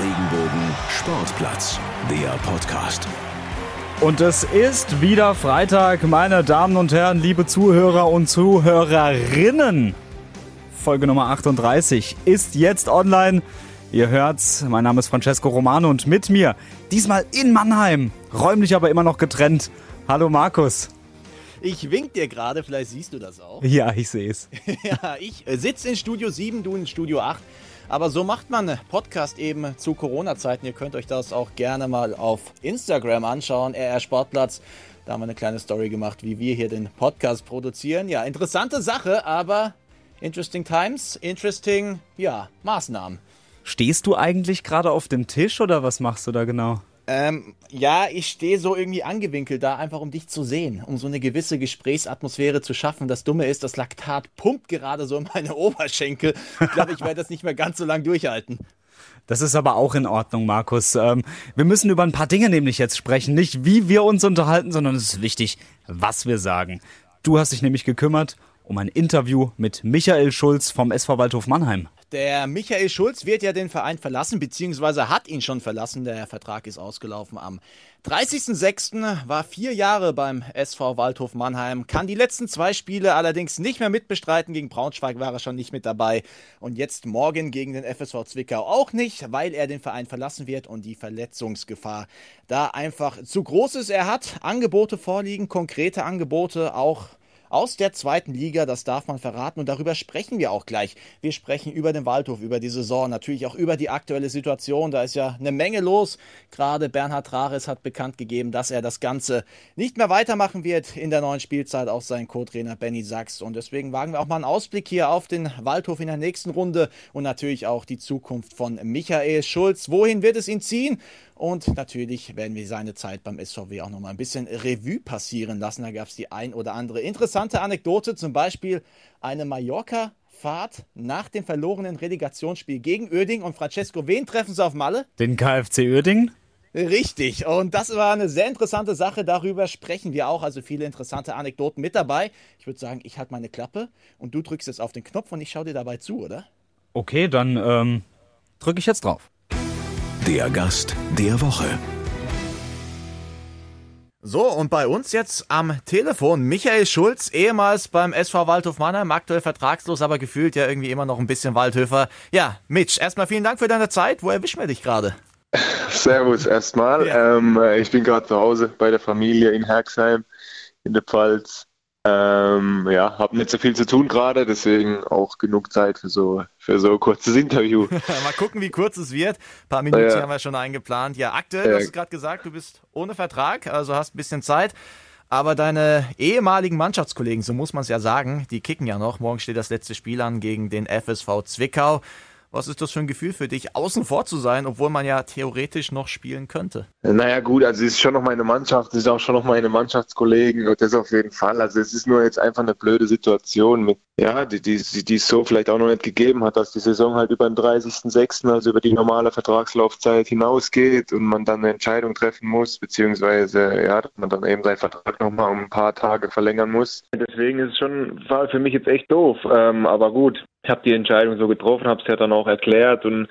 Regenbogen Sportplatz, der Podcast. Und es ist wieder Freitag, meine Damen und Herren, liebe Zuhörer und Zuhörerinnen. Folge Nummer 38 ist jetzt online. Ihr hört's, mein Name ist Francesco Romano und mit mir, diesmal in Mannheim, räumlich aber immer noch getrennt. Hallo Markus. Ich wink dir gerade, vielleicht siehst du das auch. Ja, ich sehe es. ja, ich sitze in Studio 7, du in Studio 8. Aber so macht man Podcast eben zu Corona-Zeiten. Ihr könnt euch das auch gerne mal auf Instagram anschauen, RR Sportplatz. Da haben wir eine kleine Story gemacht, wie wir hier den Podcast produzieren. Ja, interessante Sache, aber interesting times, interesting, ja, Maßnahmen. Stehst du eigentlich gerade auf dem Tisch oder was machst du da genau? Ähm, ja, ich stehe so irgendwie angewinkelt da, einfach um dich zu sehen, um so eine gewisse Gesprächsatmosphäre zu schaffen. Das Dumme ist, das Laktat pumpt gerade so in meine Oberschenkel. Ich glaube, ich werde das nicht mehr ganz so lang durchhalten. Das ist aber auch in Ordnung, Markus. Ähm, wir müssen über ein paar Dinge nämlich jetzt sprechen. Nicht wie wir uns unterhalten, sondern es ist wichtig, was wir sagen. Du hast dich nämlich gekümmert um ein Interview mit Michael Schulz vom SV Waldhof Mannheim. Der Michael Schulz wird ja den Verein verlassen, beziehungsweise hat ihn schon verlassen. Der Vertrag ist ausgelaufen am 30.06. War vier Jahre beim SV Waldhof Mannheim, kann die letzten zwei Spiele allerdings nicht mehr mitbestreiten. Gegen Braunschweig war er schon nicht mit dabei. Und jetzt morgen gegen den FSV Zwickau auch nicht, weil er den Verein verlassen wird und die Verletzungsgefahr da einfach zu groß ist. Er hat Angebote vorliegen, konkrete Angebote auch aus der zweiten Liga, das darf man verraten und darüber sprechen wir auch gleich. Wir sprechen über den Waldhof, über die Saison, natürlich auch über die aktuelle Situation. Da ist ja eine Menge los. Gerade Bernhard Rares hat bekannt gegeben, dass er das Ganze nicht mehr weitermachen wird in der neuen Spielzeit, auch sein Co-Trainer Benny Sachs. Und deswegen wagen wir auch mal einen Ausblick hier auf den Waldhof in der nächsten Runde und natürlich auch die Zukunft von Michael Schulz. Wohin wird es ihn ziehen? Und natürlich werden wir seine Zeit beim SVW auch nochmal ein bisschen Revue passieren lassen. Da gab es die ein oder andere interessante Anekdote, zum Beispiel eine Mallorca-Fahrt nach dem verlorenen Relegationsspiel gegen Oerding. Und Francesco, wen treffen sie auf Malle? Den KfC Oerding? Richtig, und das war eine sehr interessante Sache, darüber sprechen wir auch, also viele interessante Anekdoten mit dabei. Ich würde sagen, ich halte meine Klappe und du drückst jetzt auf den Knopf und ich schaue dir dabei zu, oder? Okay, dann ähm, drücke ich jetzt drauf. Der Gast der Woche. So, und bei uns jetzt am Telefon Michael Schulz, ehemals beim SV Waldhof Mannheim, aktuell vertragslos, aber gefühlt ja irgendwie immer noch ein bisschen Waldhöfer. Ja, Mitch, erstmal vielen Dank für deine Zeit. Wo erwischen wir dich gerade? Servus erstmal. Ja. Ähm, ich bin gerade zu Hause bei der Familie in Herxheim in der Pfalz. Ähm, ja, habe nicht so viel zu tun gerade, deswegen auch genug Zeit für so für so ein kurzes Interview. Mal gucken, wie kurz es wird. Ein paar Minuten ja. haben wir schon eingeplant. Ja, ja. du hast gerade gesagt, du bist ohne Vertrag, also hast ein bisschen Zeit. Aber deine ehemaligen Mannschaftskollegen, so muss man es ja sagen, die kicken ja noch. Morgen steht das letzte Spiel an gegen den FSV Zwickau. Was ist das für ein Gefühl für dich, außen vor zu sein, obwohl man ja theoretisch noch spielen könnte? Naja, gut, also es ist schon noch meine Mannschaft, es ist auch schon noch meine Mannschaftskollegen und das auf jeden Fall. Also es ist nur jetzt einfach eine blöde Situation mit, ja, die, die, die es so vielleicht auch noch nicht gegeben hat, dass die Saison halt über den 30.06., also über die normale Vertragslaufzeit hinausgeht und man dann eine Entscheidung treffen muss, beziehungsweise, ja, dass man dann eben seinen Vertrag nochmal um ein paar Tage verlängern muss. Deswegen ist es schon, war für mich jetzt echt doof, ähm, aber gut, ich habe die Entscheidung so getroffen, habe es ja dann auch erklärt und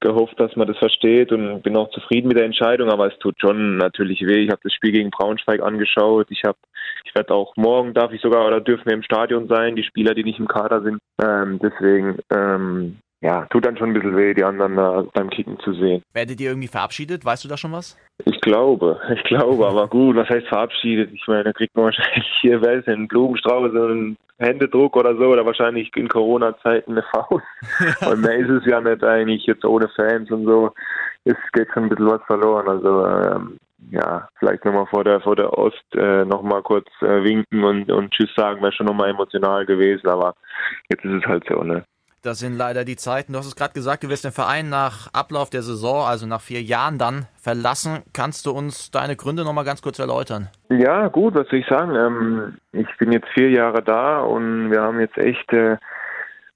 gehofft, dass man das versteht und bin auch zufrieden mit der Entscheidung, aber es tut schon natürlich weh. Ich habe das Spiel gegen Braunschweig angeschaut. Ich habe, ich werde auch morgen darf ich sogar oder dürfen wir im Stadion sein, die Spieler, die nicht im Kader sind. Ähm, deswegen ähm, ja, tut dann schon ein bisschen weh, die anderen äh, beim Kicken zu sehen. Werdet ihr irgendwie verabschiedet? Weißt du da schon was? Ich glaube, ich glaube, aber gut, was heißt verabschiedet? Ich meine, da kriegt man wahrscheinlich hier, wer ist einen Blumenstrauß, so einen Händedruck oder so, oder wahrscheinlich in Corona-Zeiten eine Faust. und mehr ist es ja nicht eigentlich, jetzt ohne Fans und so, es geht schon ein bisschen was verloren. Also, ähm, ja, vielleicht nochmal vor der vor der Ost äh, nochmal kurz äh, winken und, und Tschüss sagen, wäre schon nochmal emotional gewesen, aber jetzt ist es halt so, ne? Das sind leider die Zeiten. Du hast es gerade gesagt, du wirst den Verein nach Ablauf der Saison, also nach vier Jahren dann verlassen. Kannst du uns deine Gründe nochmal ganz kurz erläutern? Ja, gut, was soll ich sagen? Ähm, ich bin jetzt vier Jahre da und wir haben jetzt echt äh,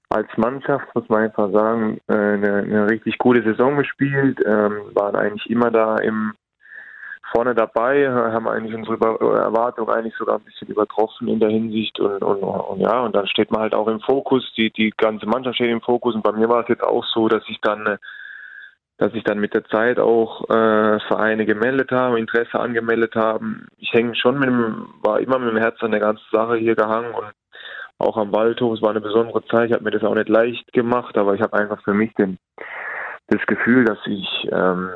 als Mannschaft, muss man einfach sagen, äh, eine, eine, richtig gute Saison gespielt, ähm, waren eigentlich immer da im vorne dabei, haben eigentlich unsere Erwartungen eigentlich sogar ein bisschen übertroffen in der Hinsicht und, und, und, ja, und dann steht man halt auch im Fokus, die, die ganze Mannschaft steht im Fokus und bei mir war es jetzt auch so, dass ich dann dass sich dann mit der Zeit auch äh, Vereine gemeldet haben, Interesse angemeldet haben. Ich hänge schon mit dem, war immer mit dem Herz an der ganzen Sache hier gehangen und auch am Waldhof. Es war eine besondere Zeit. Ich habe mir das auch nicht leicht gemacht, aber ich habe einfach für mich den, das Gefühl, dass ich ähm,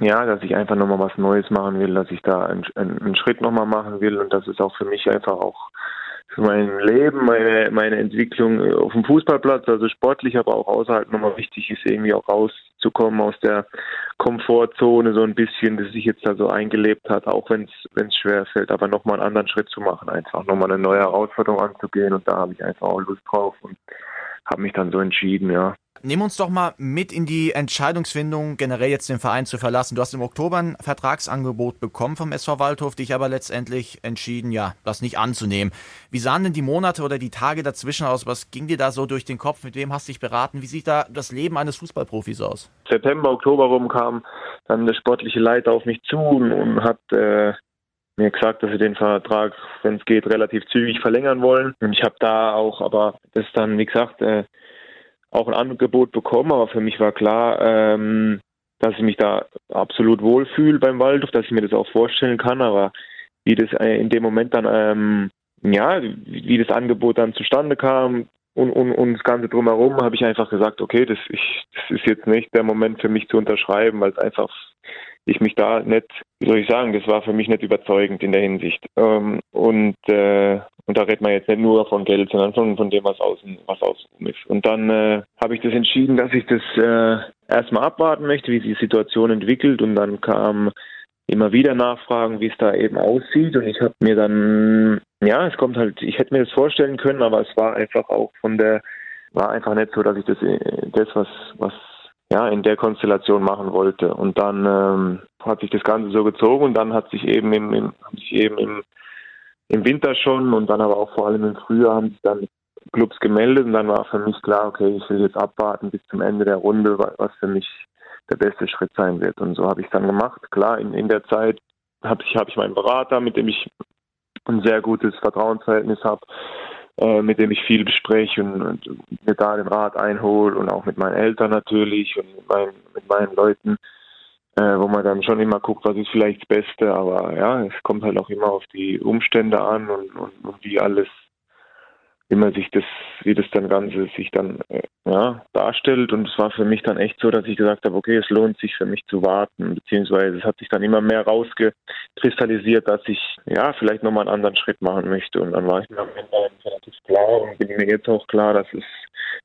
ja, dass ich einfach nochmal was Neues machen will, dass ich da einen, einen Schritt nochmal machen will und das ist auch für mich einfach auch für mein Leben, meine, meine Entwicklung auf dem Fußballplatz, also sportlich, aber auch außerhalb nochmal wichtig ist, irgendwie auch rauszukommen aus der Komfortzone so ein bisschen, das sich jetzt da so eingelebt hat, auch wenn es schwer fällt, aber nochmal einen anderen Schritt zu machen, einfach nochmal eine neue Herausforderung anzugehen und da habe ich einfach auch Lust drauf und habe mich dann so entschieden, ja. Nimm uns doch mal mit in die Entscheidungsfindung, generell jetzt den Verein zu verlassen. Du hast im Oktober ein Vertragsangebot bekommen vom SV Waldhof, dich aber letztendlich entschieden, ja, das nicht anzunehmen. Wie sahen denn die Monate oder die Tage dazwischen aus? Was ging dir da so durch den Kopf? Mit wem hast du dich beraten? Wie sieht da das Leben eines Fußballprofis aus? September, Oktober rum kam dann der sportliche Leiter auf mich zu und, hat äh, mir gesagt, dass sie den Vertrag, wenn es geht, relativ zügig verlängern wollen. Und ich habe da auch, aber das dann, wie gesagt, äh, auch ein Angebot bekommen, aber für mich war klar, ähm, dass ich mich da absolut wohlfühle beim Waldhof, dass ich mir das auch vorstellen kann, aber wie das äh, in dem Moment dann, ähm, ja, wie das Angebot dann zustande kam und, und, und das Ganze drumherum, habe ich einfach gesagt, okay, das, ich, das ist jetzt nicht der Moment für mich zu unterschreiben, weil es einfach ich mich da nicht, wie soll ich sagen, das war für mich nicht überzeugend in der Hinsicht. Ähm, und, äh, und da redet man jetzt nicht nur von Geld, sondern von, von dem, was außen, was außen ist. Und dann äh, habe ich das entschieden, dass ich das äh, erstmal abwarten möchte, wie sich die Situation entwickelt. Und dann kam immer wieder Nachfragen, wie es da eben aussieht. Und ich habe mir dann, ja, es kommt halt, ich hätte mir das vorstellen können, aber es war einfach auch von der, war einfach nicht so, dass ich das, äh, das was, was ja, in der Konstellation machen wollte. Und dann ähm, hat sich das Ganze so gezogen und dann hat sich eben im, im, sich eben im, im Winter schon und dann aber auch vor allem im Frühjahr haben sich dann Clubs gemeldet und dann war für mich klar, okay, ich will jetzt abwarten bis zum Ende der Runde, was für mich der beste Schritt sein wird. Und so habe ich es dann gemacht. Klar, in, in der Zeit habe ich, hab ich meinen Berater, mit dem ich ein sehr gutes Vertrauensverhältnis habe, äh, mit dem ich viel bespreche und, und, mir da den Rat einhole und auch mit meinen Eltern natürlich und mit meinen, mit meinen Leuten, äh, wo man dann schon immer guckt, was ist vielleicht das Beste, aber ja, es kommt halt auch immer auf die Umstände an und, und, und wie alles wie man sich das, wie das dann Ganze sich dann äh, ja, darstellt. Und es war für mich dann echt so, dass ich gesagt habe, okay, es lohnt sich für mich zu warten, beziehungsweise es hat sich dann immer mehr rausgekristallisiert, dass ich ja vielleicht nochmal einen anderen Schritt machen möchte. Und dann war ich mir am Ende relativ klar und bin mir jetzt auch klar, dass es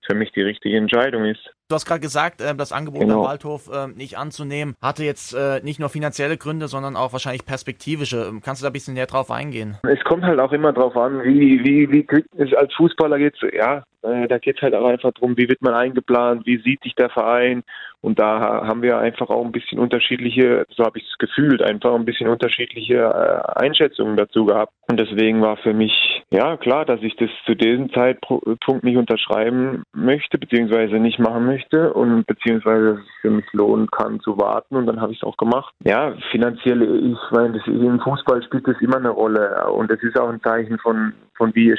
für mich die richtige Entscheidung ist. Du hast gerade gesagt, äh, das Angebot genau. am Waldhof äh, nicht anzunehmen, hatte jetzt äh, nicht nur finanzielle Gründe, sondern auch wahrscheinlich perspektivische. Ähm, kannst du da ein bisschen näher drauf eingehen? Es kommt halt auch immer drauf an, wie, wie, wie es als Fußballer geht's, ja, äh, da geht es halt auch einfach darum, wie wird man eingeplant, wie sieht sich der Verein. Und da haben wir einfach auch ein bisschen unterschiedliche, so habe ich es gefühlt, einfach ein bisschen unterschiedliche äh, Einschätzungen dazu gehabt. Und deswegen war für mich, ja klar, dass ich das zu diesem Zeitpunkt nicht unterschreiben möchte, beziehungsweise nicht machen möchte und beziehungsweise für mich lohnen kann zu warten. Und dann habe ich es auch gemacht. Ja, finanziell, ich meine, das, im Fußball spielt das immer eine Rolle. Und es ist auch ein Zeichen von, von wie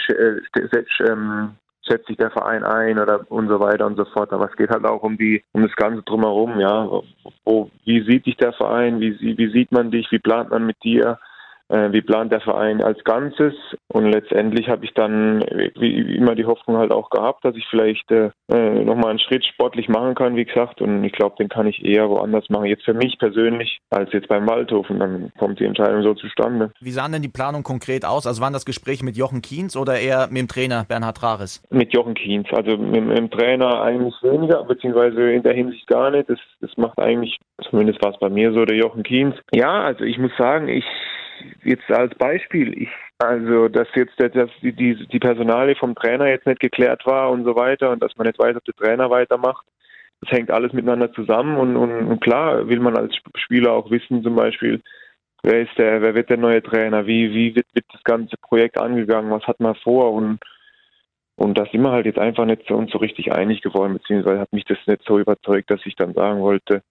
setzt sich der Verein ein oder und so weiter und so fort. Aber es geht halt auch um die, um das Ganze drumherum, ja. Wo, wie sieht dich der Verein? Wie, wie sieht man dich? Wie plant man mit dir? Äh, wie plant der Verein als Ganzes. Und letztendlich habe ich dann wie immer die Hoffnung halt auch gehabt, dass ich vielleicht äh, äh nochmal einen Schritt sportlich machen kann, wie gesagt. Und ich glaube, den kann ich eher woanders machen. Jetzt für mich persönlich als jetzt beim Waldhof. Und dann kommt die Entscheidung so zustande. Wie sahen denn die Planung konkret aus? Also waren das Gespräche mit Jochen Kienz oder eher mit dem Trainer Bernhard Rares? Mit Jochen Kienz. Also mit, mit dem Trainer eigentlich weniger, beziehungsweise in der Hinsicht gar nicht. Das, das macht eigentlich, zumindest war es bei mir so, der Jochen Kienz. Ja, also ich muss sagen, ich jetzt als Beispiel, ich, also dass jetzt dass die, die, die Personalie vom Trainer jetzt nicht geklärt war und so weiter und dass man nicht weiß, ob der Trainer weitermacht, das hängt alles miteinander zusammen und, und, und klar will man als Spieler auch wissen, zum Beispiel, wer ist der, wer wird der neue Trainer, wie, wie wird, wird das ganze Projekt angegangen, was hat man vor und und da sind wir halt jetzt einfach nicht so uns so richtig einig geworden, beziehungsweise hat mich das nicht so überzeugt, dass ich dann sagen wollte,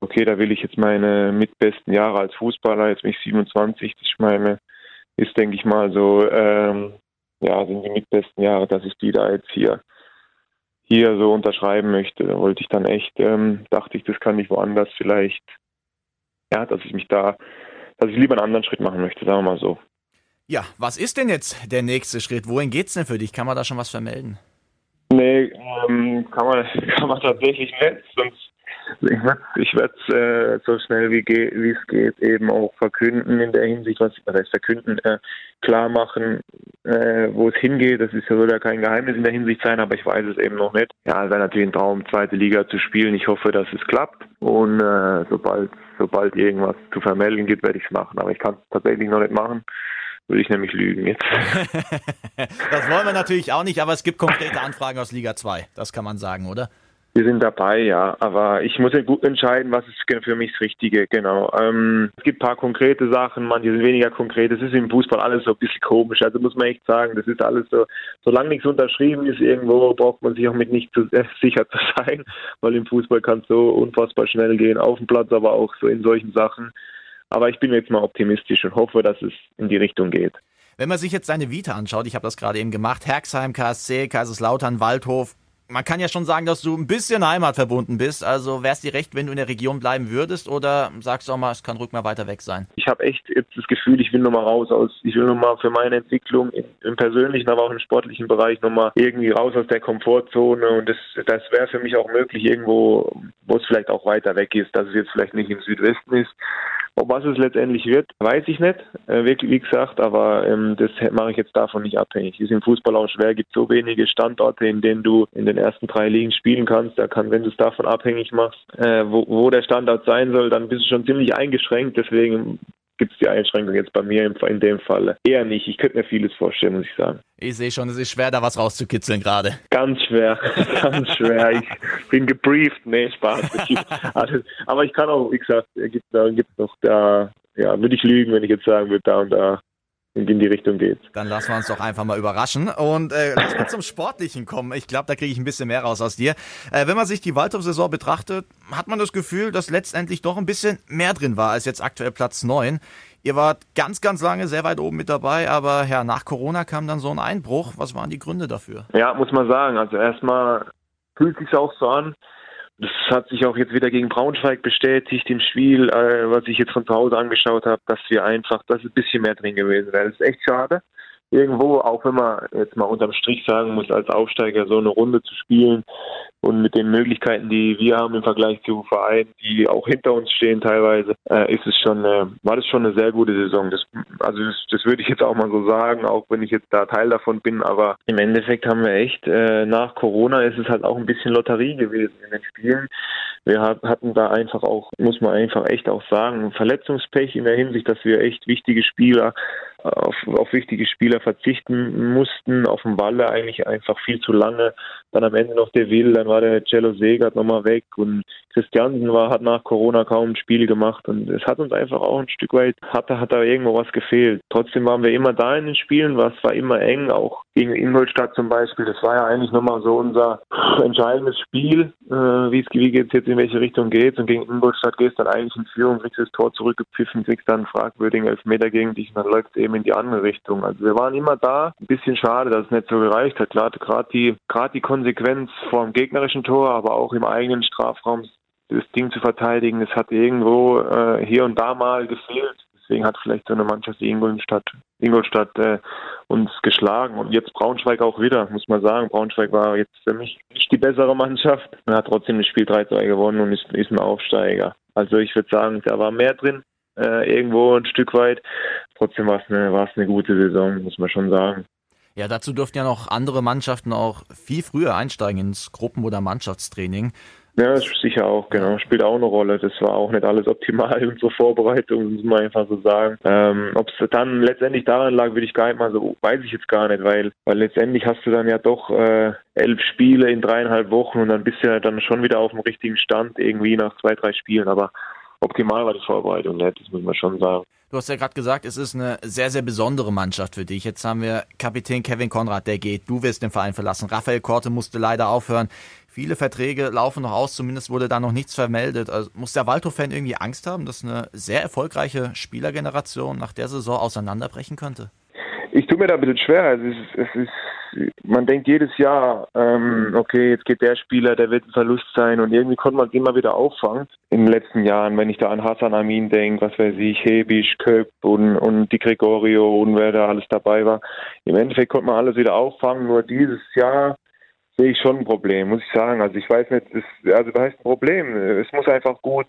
okay, da will ich jetzt meine mitbesten Jahre als Fußballer, jetzt bin ich 27, das meine, ist, denke ich mal, so, ähm, ja, sind die mitbesten Jahre, dass ich die da jetzt hier hier so unterschreiben möchte. Da wollte ich dann echt, ähm, dachte ich, das kann ich woanders vielleicht, ja, dass ich mich da, dass ich lieber einen anderen Schritt machen möchte, sagen wir mal so. Ja, was ist denn jetzt der nächste Schritt? Wohin geht's denn für dich? Kann man da schon was vermelden? Nee, ähm, kann, man, kann man tatsächlich nicht. Sonst ich werde es äh, so schnell wie, wie es geht eben auch verkünden in der Hinsicht, was, was heißt verkünden, äh, klar machen, äh, wo es hingeht. Das ist ja ja kein Geheimnis in der Hinsicht sein, aber ich weiß es eben noch nicht. Ja, es wäre natürlich ein Traum, zweite Liga zu spielen. Ich hoffe, dass es klappt und äh, sobald sobald irgendwas zu vermelden gibt, werde ich es machen. Aber ich kann es tatsächlich noch nicht machen würde ich nämlich lügen jetzt. das wollen wir natürlich auch nicht, aber es gibt konkrete Anfragen aus Liga 2, das kann man sagen, oder? Wir sind dabei, ja, aber ich muss ja gut entscheiden, was ist für mich das Richtige, genau. Ähm, es gibt ein paar konkrete Sachen, manche sind weniger konkret. Es ist im Fußball alles so ein bisschen komisch, also muss man echt sagen, das ist alles so, solange nichts unterschrieben ist irgendwo, braucht man sich auch mit nicht zu äh, sicher zu sein, weil im Fußball kann es so unfassbar schnell gehen, auf dem Platz, aber auch so in solchen Sachen. Aber ich bin jetzt mal optimistisch und hoffe, dass es in die Richtung geht. Wenn man sich jetzt seine Vita anschaut, ich habe das gerade eben gemacht, Herxheim, KSC, Kaiserslautern, Waldhof, man kann ja schon sagen, dass du ein bisschen heimatverbunden bist. Also wäre es dir recht, wenn du in der Region bleiben würdest oder sagst du auch mal, es kann ruhig mal weiter weg sein? Ich habe echt jetzt das Gefühl, ich will nochmal raus aus, ich will nochmal für meine Entwicklung im, im, persönlichen, aber auch im sportlichen Bereich nochmal irgendwie raus aus der Komfortzone und das, das wäre für mich auch möglich irgendwo, wo es vielleicht auch weiter weg ist, dass es jetzt vielleicht nicht im Südwesten ist, ob was es letztendlich wird, weiß ich nicht, äh, wirklich, wie gesagt, aber ähm, das mache ich jetzt davon nicht abhängig. Ist im Fußball auch schwer, gibt so wenige Standorte, in denen du in den ersten drei Ligen spielen kannst. Da kann, wenn du es davon abhängig machst, äh, wo, wo der Standort sein soll, dann bist du schon ziemlich eingeschränkt. Deswegen gibt es die Einschränkung jetzt bei mir in dem Fall eher nicht. Ich könnte mir vieles vorstellen, muss ich sagen. Ich sehe schon, es ist schwer, da was rauszukitzeln gerade. Ganz schwer, ganz schwer. Ich bin gebrieft. Nee, Spaß. aber ich kann auch, wie gesagt, gibt da gibt noch da, ja, würde ich lügen, wenn ich jetzt sagen würde, da und da in die Richtung geht. Dann lassen wir uns doch einfach mal überraschen und äh, lass mal zum Sportlichen kommen. Ich glaube, da kriege ich ein bisschen mehr raus aus dir. Äh, wenn man sich die Waldhof-Saison betrachtet, hat man das Gefühl, dass letztendlich doch ein bisschen mehr drin war als jetzt aktuell Platz 9. Ihr wart ganz, ganz lange sehr weit oben mit dabei, aber ja, nach Corona kam dann so ein Einbruch. Was waren die Gründe dafür? Ja, muss man sagen. Also erstmal fühlt sich auch so an, das hat sich auch jetzt wieder gegen Braunschweig bestätigt im Spiel, äh, was ich jetzt von zu Hause angeschaut habe, dass wir einfach, dass ein bisschen mehr drin gewesen wäre. Das ist echt schade irgendwo, auch wenn man jetzt mal unterm Strich sagen muss, als Aufsteiger so eine Runde zu spielen und mit den Möglichkeiten, die wir haben im Vergleich zu Vereinen, die auch hinter uns stehen teilweise, äh, ist es schon, äh, war das schon eine sehr gute Saison. Das, also das, das würde ich jetzt auch mal so sagen, auch wenn ich jetzt da Teil davon bin, aber im Endeffekt haben wir echt, äh, nach Corona ist es halt auch ein bisschen Lotterie gewesen in den Spielen. Wir hatten da einfach auch, muss man einfach echt auch sagen, Verletzungspech in der Hinsicht, dass wir echt wichtige Spieler auf, auf wichtige Spieler verzichten mussten, auf dem Walle eigentlich einfach viel zu lange. Dann am Ende noch der Will, dann war der Cello Segert nochmal weg und Christiansen war, hat nach Corona kaum ein Spiel gemacht und es hat uns einfach auch ein Stück weit, hat, hat da irgendwo was gefehlt. Trotzdem waren wir immer da in den Spielen, was war immer eng, auch gegen Ingolstadt zum Beispiel. Das war ja eigentlich nochmal so unser entscheidendes Spiel, äh, wie es wie jetzt in welche Richtung geht und gegen Ingolstadt gehst dann eigentlich in Führung, kriegst das Tor zurückgepfiffen, kriegst dann einen fragwürdigen Elfmeter gegen dich und dann läuft es eben in die andere Richtung. Also wir waren immer da. Ein bisschen schade, dass es nicht so gereicht hat. Gerade die, gerade die Konsequenz vor dem gegnerischen Tor, aber auch im eigenen Strafraum das Ding zu verteidigen, es hat irgendwo äh, hier und da mal gefehlt. Deswegen hat vielleicht so eine Mannschaft wie Ingolstadt, Ingolstadt äh, uns geschlagen. Und jetzt Braunschweig auch wieder, muss man sagen. Braunschweig war jetzt für mich nicht die bessere Mannschaft. Er hat trotzdem das Spiel 3-2 gewonnen und ist, ist ein Aufsteiger. Also ich würde sagen, da war mehr drin, äh, irgendwo ein Stück weit. Trotzdem war es eine, eine gute Saison, muss man schon sagen. Ja, dazu durften ja noch andere Mannschaften auch viel früher einsteigen ins Gruppen- oder Mannschaftstraining. Ja, das ist sicher auch, genau. Spielt auch eine Rolle. Das war auch nicht alles optimal in unserer Vorbereitung, muss man einfach so sagen. Ähm, Ob es dann letztendlich daran lag, würde ich gar nicht mal so, weiß ich jetzt gar nicht, weil, weil letztendlich hast du dann ja doch äh, elf Spiele in dreieinhalb Wochen und dann bist du ja dann schon wieder auf dem richtigen Stand, irgendwie nach zwei, drei Spielen. Aber optimal war die Vorbereitung nicht, das muss man schon sagen. Du hast ja gerade gesagt, es ist eine sehr, sehr besondere Mannschaft für dich. Jetzt haben wir Kapitän Kevin Konrad, der geht. Du wirst den Verein verlassen. Raphael Korte musste leider aufhören. Viele Verträge laufen noch aus, zumindest wurde da noch nichts vermeldet. Also muss der Waldhof-Fan irgendwie Angst haben, dass eine sehr erfolgreiche Spielergeneration nach der Saison auseinanderbrechen könnte? Ich tue mir da ein bisschen schwer. Also es ist, es ist man denkt jedes Jahr, ähm, okay, jetzt geht der Spieler, der wird ein Verlust sein und irgendwie konnte man es immer wieder auffangen. In den letzten Jahren, wenn ich da an Hassan Amin denke, was weiß ich, Hebisch, Köp und, und die Gregorio und wer da alles dabei war. Im Endeffekt konnte man alles wieder auffangen, nur dieses Jahr sehe ich schon ein Problem, muss ich sagen. Also ich weiß nicht, das, also da heißt ein Problem. Es muss einfach gut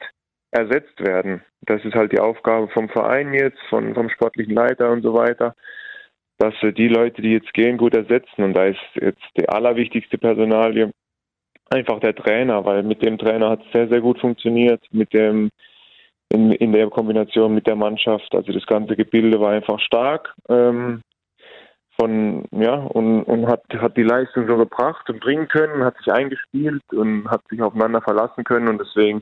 ersetzt werden. Das ist halt die Aufgabe vom Verein jetzt, von, vom sportlichen Leiter und so weiter, dass wir die Leute, die jetzt gehen, gut ersetzen. Und da ist jetzt die allerwichtigste Personalie einfach der Trainer, weil mit dem Trainer hat es sehr, sehr gut funktioniert, mit dem in, in der Kombination mit der Mannschaft. Also das ganze Gebilde war einfach stark. Ähm, von, ja, und, und hat, hat die Leistung so gebracht und bringen können, hat sich eingespielt und hat sich aufeinander verlassen können und deswegen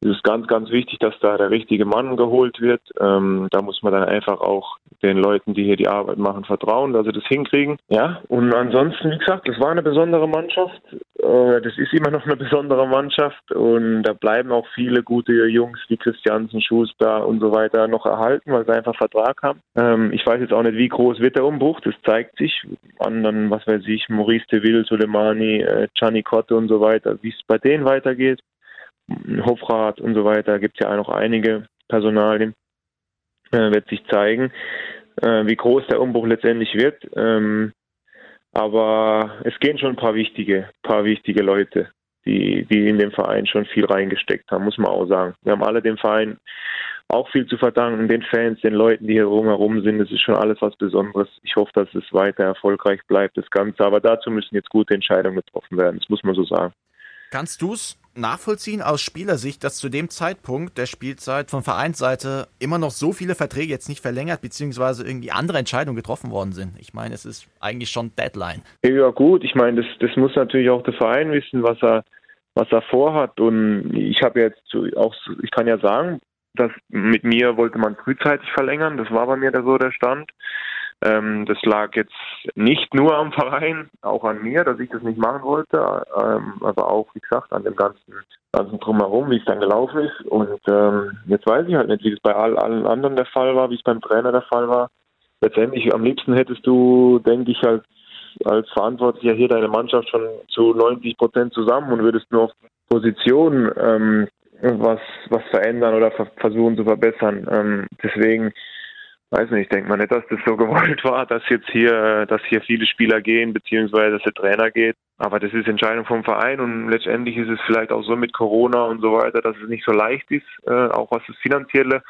es ist ganz, ganz wichtig, dass da der richtige Mann geholt wird. Ähm, da muss man dann einfach auch den Leuten, die hier die Arbeit machen, vertrauen, dass sie das hinkriegen. Ja, und ansonsten, wie gesagt, das war eine besondere Mannschaft. Äh, das ist immer noch eine besondere Mannschaft und da bleiben auch viele gute Jungs wie Christiansen, Schuster und so weiter noch erhalten, weil sie einfach Vertrag haben. Ähm, ich weiß jetzt auch nicht, wie groß wird der Umbruch. Das zeigt sich. Anderen, was weiß ich, Maurice Deville, Soleimani, äh, Gianni Cotte und so weiter, wie es bei denen weitergeht. Hofrat und so weiter, gibt es ja noch einige Personalien, äh, wird sich zeigen, äh, wie groß der Umbruch letztendlich wird. Ähm, aber es gehen schon ein paar wichtige, paar wichtige Leute, die, die in dem Verein schon viel reingesteckt haben, muss man auch sagen. Wir haben alle dem Verein auch viel zu verdanken, den Fans, den Leuten, die hier rumherum sind. Das ist schon alles was Besonderes. Ich hoffe, dass es weiter erfolgreich bleibt, das Ganze. Aber dazu müssen jetzt gute Entscheidungen getroffen werden. Das muss man so sagen. Kannst du es nachvollziehen aus Spielersicht, dass zu dem Zeitpunkt der Spielzeit von Vereinsseite immer noch so viele Verträge jetzt nicht verlängert, beziehungsweise irgendwie andere Entscheidungen getroffen worden sind? Ich meine, es ist eigentlich schon Deadline. Ja gut, ich meine, das, das muss natürlich auch der Verein wissen, was er, was er vorhat. Und ich habe jetzt auch, ich kann ja sagen, dass mit mir wollte man frühzeitig verlängern. Das war bei mir da so der Stand. Ähm, das lag jetzt nicht nur am Verein, auch an mir, dass ich das nicht machen wollte, ähm, aber auch, wie gesagt, an dem ganzen, ganzen Drumherum, wie es dann gelaufen ist. Und ähm, jetzt weiß ich halt nicht, wie es bei all, allen anderen der Fall war, wie es beim Trainer der Fall war. Letztendlich, am liebsten hättest du, denke ich, als, als Verantwortlicher hier deine Mannschaft schon zu 90 Prozent zusammen und würdest nur auf Position ähm, was, was verändern oder versuchen zu verbessern. Ähm, deswegen weiß nicht, ich denke mal nicht, dass das so gewollt war, dass jetzt hier, dass hier viele Spieler gehen, beziehungsweise dass der Trainer geht. Aber das ist Entscheidung vom Verein und letztendlich ist es vielleicht auch so mit Corona und so weiter, dass es nicht so leicht ist, äh, auch was das Finanzielle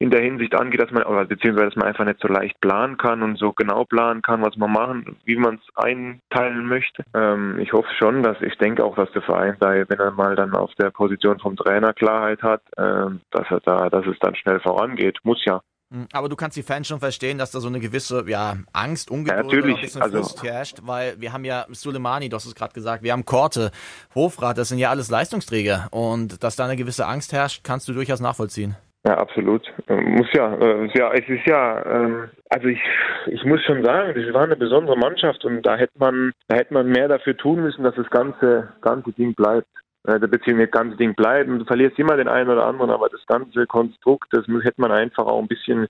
in der Hinsicht angeht, dass man, oder beziehungsweise dass man einfach nicht so leicht planen kann und so genau planen kann, was man machen, wie man es einteilen möchte. Ähm, ich hoffe schon, dass ich denke auch, dass der Verein da, wenn er mal dann auf der Position vom Trainer Klarheit hat, äh, dass er da, dass es dann schnell vorangeht. Muss ja. Hm, aber du kannst die Fans schon verstehen, dass da so eine gewisse ja, Angst, Ungeduld ja, ein bisschen also, Frust herrscht, weil wir haben ja Suleimani, du hast es gerade gesagt, wir haben Korte, Hofrat, das sind ja alles Leistungsträger und dass da eine gewisse Angst herrscht, kannst du durchaus nachvollziehen. Ja, absolut. Ähm, muss ja. Äh, ja, es ist ja, ähm, also ich, ich muss schon sagen, das war eine besondere Mannschaft und da hätte man, da hätte man mehr dafür tun müssen, dass das ganze, ganze Ding bleibt. Äh, beziehungsweise das ganze Ding bleiben. Du verlierst immer den einen oder anderen, aber das ganze Konstrukt, das hätte man einfach auch ein bisschen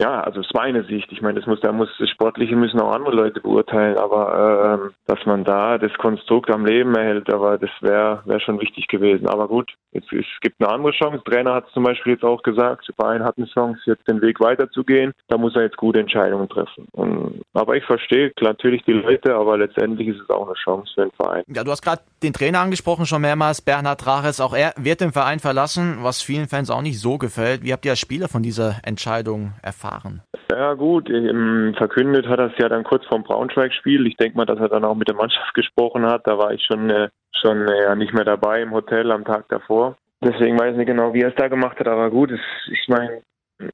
ja, also es ist meine Sicht. Ich meine, das muss, da muss das Sportliche müssen auch andere Leute beurteilen, aber äh, dass man da das Konstrukt am Leben erhält, aber das wäre wäre schon wichtig gewesen. Aber gut, jetzt es gibt eine andere Chance. Der Trainer hat es zum Beispiel jetzt auch gesagt, der Verein hat eine Chance, jetzt den Weg weiterzugehen. Da muss er jetzt gute Entscheidungen treffen. Und, aber ich verstehe natürlich die Leute, aber letztendlich ist es auch eine Chance für den Verein. Ja, du hast gerade den Trainer angesprochen schon mehrmals, Bernhard Raches. Auch er wird den Verein verlassen, was vielen Fans auch nicht so gefällt. Wie habt ihr als Spieler von dieser Entscheidung erfahren? Erfahren? Ja gut, verkündet hat er es ja dann kurz vorm Braunschweig-Spiel. Ich denke mal, dass er dann auch mit der Mannschaft gesprochen hat. Da war ich schon, äh, schon äh, nicht mehr dabei im Hotel am Tag davor. Deswegen weiß ich nicht genau, wie er es da gemacht hat, aber gut, es, ich meine,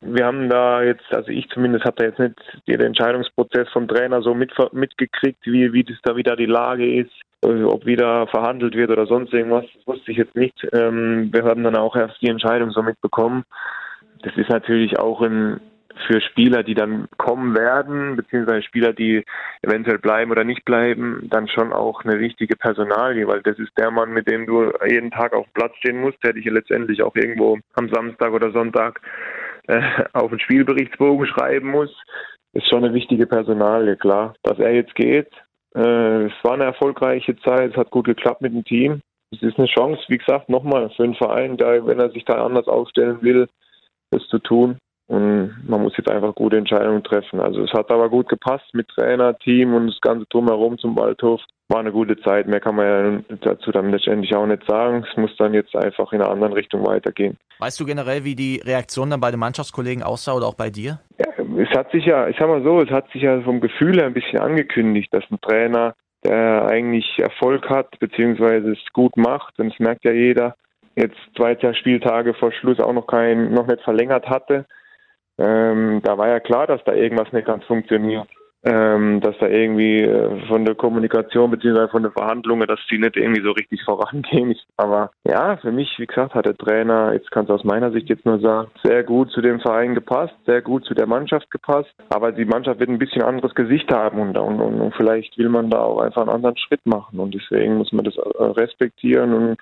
wir haben da jetzt, also ich zumindest habe da jetzt nicht den Entscheidungsprozess vom Trainer so mit, mitgekriegt, wie, wie das da wieder die Lage ist, äh, ob wieder verhandelt wird oder sonst irgendwas, das wusste ich jetzt nicht. Ähm, wir haben dann auch erst die Entscheidung so mitbekommen. Das ist natürlich auch ein, für Spieler, die dann kommen werden, beziehungsweise Spieler, die eventuell bleiben oder nicht bleiben, dann schon auch eine wichtige Personalie, weil das ist der Mann, mit dem du jeden Tag auf dem Platz stehen musst, der dich letztendlich auch irgendwo am Samstag oder Sonntag äh, auf den Spielberichtsbogen schreiben muss. Ist schon eine wichtige Personalie, klar. Dass er jetzt geht, Äh, es war eine erfolgreiche Zeit, es hat gut geklappt mit dem Team. Es ist eine Chance, wie gesagt, nochmal für einen Verein, der, wenn er sich da anders aufstellen will, das zu tun. Und man muss jetzt einfach gute Entscheidungen treffen. Also es hat aber gut gepasst mit Trainer, Team und das ganze drumherum zum Waldhof. War eine gute Zeit. Mehr kann man ja dazu dann letztendlich auch nicht sagen. Es muss dann jetzt einfach in einer anderen Richtung weitergehen. Weißt du generell, wie die Reaktion dann bei den Mannschaftskollegen aussah oder auch bei dir? Ja, es hat sich ja, ich sag mal so, es hat sich ja vom Gefühl her ein bisschen angekündigt, dass ein Trainer, der eigentlich Erfolg hat, beziehungsweise es gut macht, und das merkt ja jeder, jetzt zwei Spieltage vor Schluss auch noch kein, noch nicht verlängert hatte ähm, da war ja klar, dass da irgendwas nicht ganz funktioniert. Ähm, dass da irgendwie äh, von der Kommunikation bzw. von den Verhandlungen, dass die nicht irgendwie so richtig vorangehen. Aber ja, für mich, wie gesagt, hat der Trainer, jetzt kann es aus meiner Sicht jetzt nur sagen, sehr gut zu dem Verein gepasst, sehr gut zu der Mannschaft gepasst. Aber die Mannschaft wird ein bisschen anderes Gesicht haben und, und, und vielleicht will man da auch einfach einen anderen Schritt machen. Und deswegen muss man das äh, respektieren und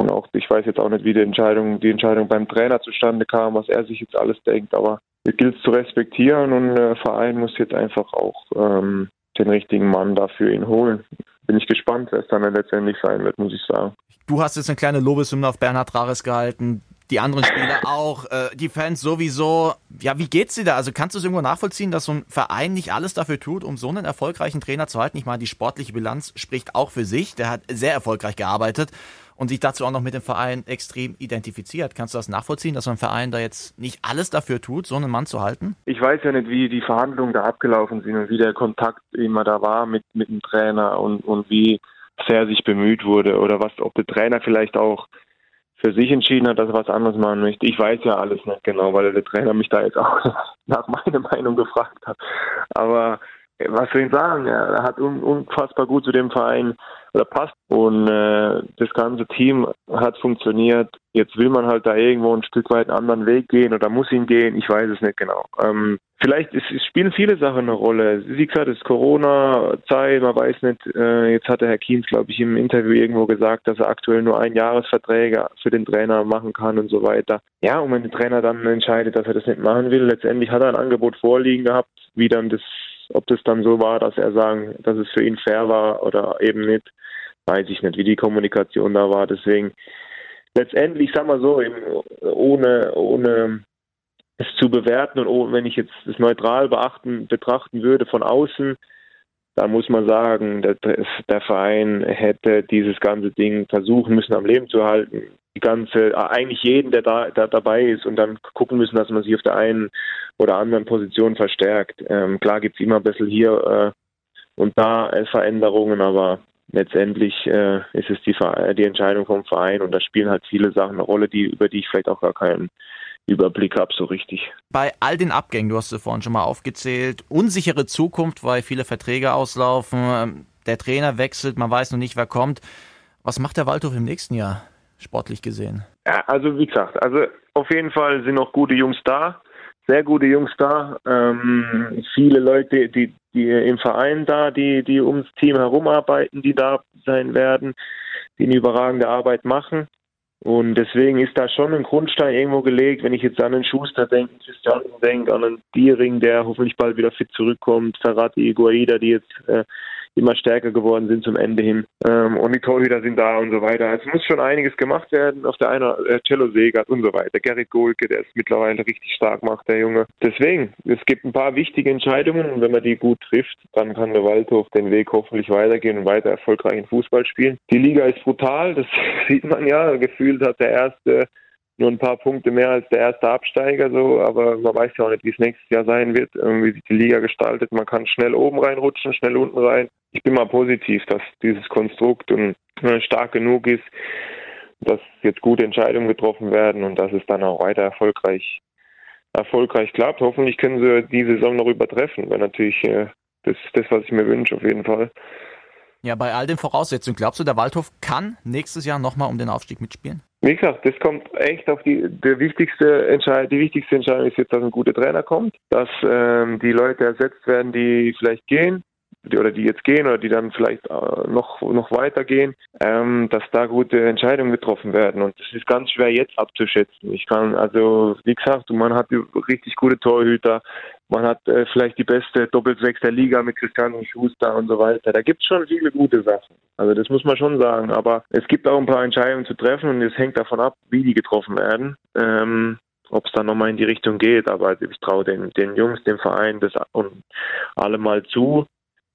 und auch, ich weiß jetzt auch nicht, wie die Entscheidung, die Entscheidung beim Trainer zustande kam, was er sich jetzt alles denkt, aber es gilt es zu respektieren und der Verein muss jetzt einfach auch ähm, den richtigen Mann dafür ihn holen. Bin ich gespannt, wer es dann letztendlich sein wird, muss ich sagen. Du hast jetzt eine kleine Lobeshymne auf Bernhard Rares gehalten, die anderen Spieler auch, äh, die Fans sowieso. Ja, wie geht's dir da? Also kannst du es irgendwo nachvollziehen, dass so ein Verein nicht alles dafür tut, um so einen erfolgreichen Trainer zu halten? Ich meine, die sportliche Bilanz spricht auch für sich. Der hat sehr erfolgreich gearbeitet und sich dazu auch noch mit dem Verein extrem identifiziert. Kannst du das nachvollziehen, dass ein Verein da jetzt nicht alles dafür tut, so einen Mann zu halten? Ich weiß ja nicht, wie die Verhandlungen da abgelaufen sind und wie der Kontakt immer da war mit, mit dem Trainer und, und wie sehr sich bemüht wurde oder was, ob der Trainer vielleicht auch für sich entschieden hat, dass er was anderes machen möchte. Ich weiß ja alles nicht genau, weil der Trainer mich da jetzt auch nach meiner Meinung gefragt hat. Aber was soll ich sagen? Er hat unfassbar gut zu dem Verein oder passt und äh, das ganze Team hat funktioniert. Jetzt will man halt da irgendwo ein Stück weit einen anderen Weg gehen oder muss ihn gehen. Ich weiß es nicht genau. Ähm, vielleicht es, es spielen viele Sachen eine Rolle. Wie gesagt, es ist Corona-Zeit, man weiß nicht. Äh, jetzt hat der Herr Kienz, glaube ich, im Interview irgendwo gesagt, dass er aktuell nur ein Jahresverträge für den Trainer machen kann und so weiter. Ja, und wenn der Trainer dann entscheidet, dass er das nicht machen will, letztendlich hat er ein Angebot vorliegen gehabt, wie dann das ob das dann so war, dass er sagen, dass es für ihn fair war oder eben nicht, weiß ich nicht, wie die Kommunikation da war. Deswegen letztendlich, sag mal so, ohne, ohne es zu bewerten und wenn ich jetzt das neutral beachten, betrachten würde von außen, dann muss man sagen, der, der Verein hätte dieses ganze Ding versuchen müssen am Leben zu halten die ganze, eigentlich jeden, der da der dabei ist und dann gucken müssen, dass man sich auf der einen oder anderen Position verstärkt. Ähm, klar gibt es immer ein bisschen hier äh, und da äh, Veränderungen, aber letztendlich äh, ist es die, die Entscheidung vom Verein und da spielen halt viele Sachen eine Rolle, die, über die ich vielleicht auch gar keinen Überblick habe, so richtig. Bei all den Abgängen, du hast es vorhin schon mal aufgezählt, unsichere Zukunft, weil viele Verträge auslaufen, ähm, der Trainer wechselt, man weiß noch nicht, wer kommt. Was macht der Waldhof im nächsten Jahr? sportlich gesehen? Ja, also wie gesagt, also auf jeden Fall sind noch gute Jungs da, sehr gute Jungs da, ähm, viele Leute, die, die im Verein da, die, die ums Team herumarbeiten, die da sein werden, die eine überragende Arbeit machen. Und deswegen ist da schon ein Grundstein irgendwo gelegt, wenn ich jetzt an den Schuster denke, Christian denke, an den Diering, der hoffentlich bald wieder fit zurückkommt, Ferrati, Guaida, die jetzt äh, immer stärker geworden sind zum Ende hin. Ähm, und die Torhüter sind da und so weiter. Es muss schon einiges gemacht werden. Auf der einen äh, Cello Segert und so weiter. Gerrit Gohlke, der es mittlerweile richtig stark macht, der Junge. Deswegen, es gibt ein paar wichtige Entscheidungen und wenn man die gut trifft, dann kann der Waldhof den Weg hoffentlich weitergehen und weiter erfolgreichen Fußball spielen. Die Liga ist brutal, das sieht man ja. Gefühlt hat der erste nur ein paar Punkte mehr als der erste Absteiger, so, aber man weiß ja auch nicht, wie es nächstes Jahr sein wird, wie sich die Liga gestaltet. Man kann schnell oben reinrutschen, schnell unten rein. Ich bin mal positiv, dass dieses Konstrukt äh, stark genug ist, dass jetzt gute Entscheidungen getroffen werden und dass es dann auch weiter erfolgreich erfolgreich klappt. Hoffentlich können sie die Saison noch übertreffen, weil natürlich äh, das ist das, was ich mir wünsche, auf jeden Fall. Ja, bei all den Voraussetzungen, glaubst du, der Waldhof kann nächstes Jahr nochmal um den Aufstieg mitspielen? Wie gesagt, das kommt echt auf die, der wichtigste Entscheidung, die wichtigste Entscheidung ist jetzt, dass ein guter Trainer kommt, dass ähm, die Leute ersetzt werden, die vielleicht gehen die, oder die jetzt gehen oder die dann vielleicht äh, noch, noch weitergehen, ähm, dass da gute Entscheidungen getroffen werden. Und das ist ganz schwer jetzt abzuschätzen. Ich kann, also wie gesagt, man hat richtig gute Torhüter, man hat äh, vielleicht die beste Doppelsechs der Liga mit Christian Schuster und so weiter. Da gibt es schon viele gute Sachen. Also das muss man schon sagen. Aber es gibt auch ein paar Entscheidungen zu treffen und es hängt davon ab, wie die getroffen werden. Ähm, ob es dann nochmal in die Richtung geht. Aber ich traue den, den Jungs, dem Verein das und alle mal zu.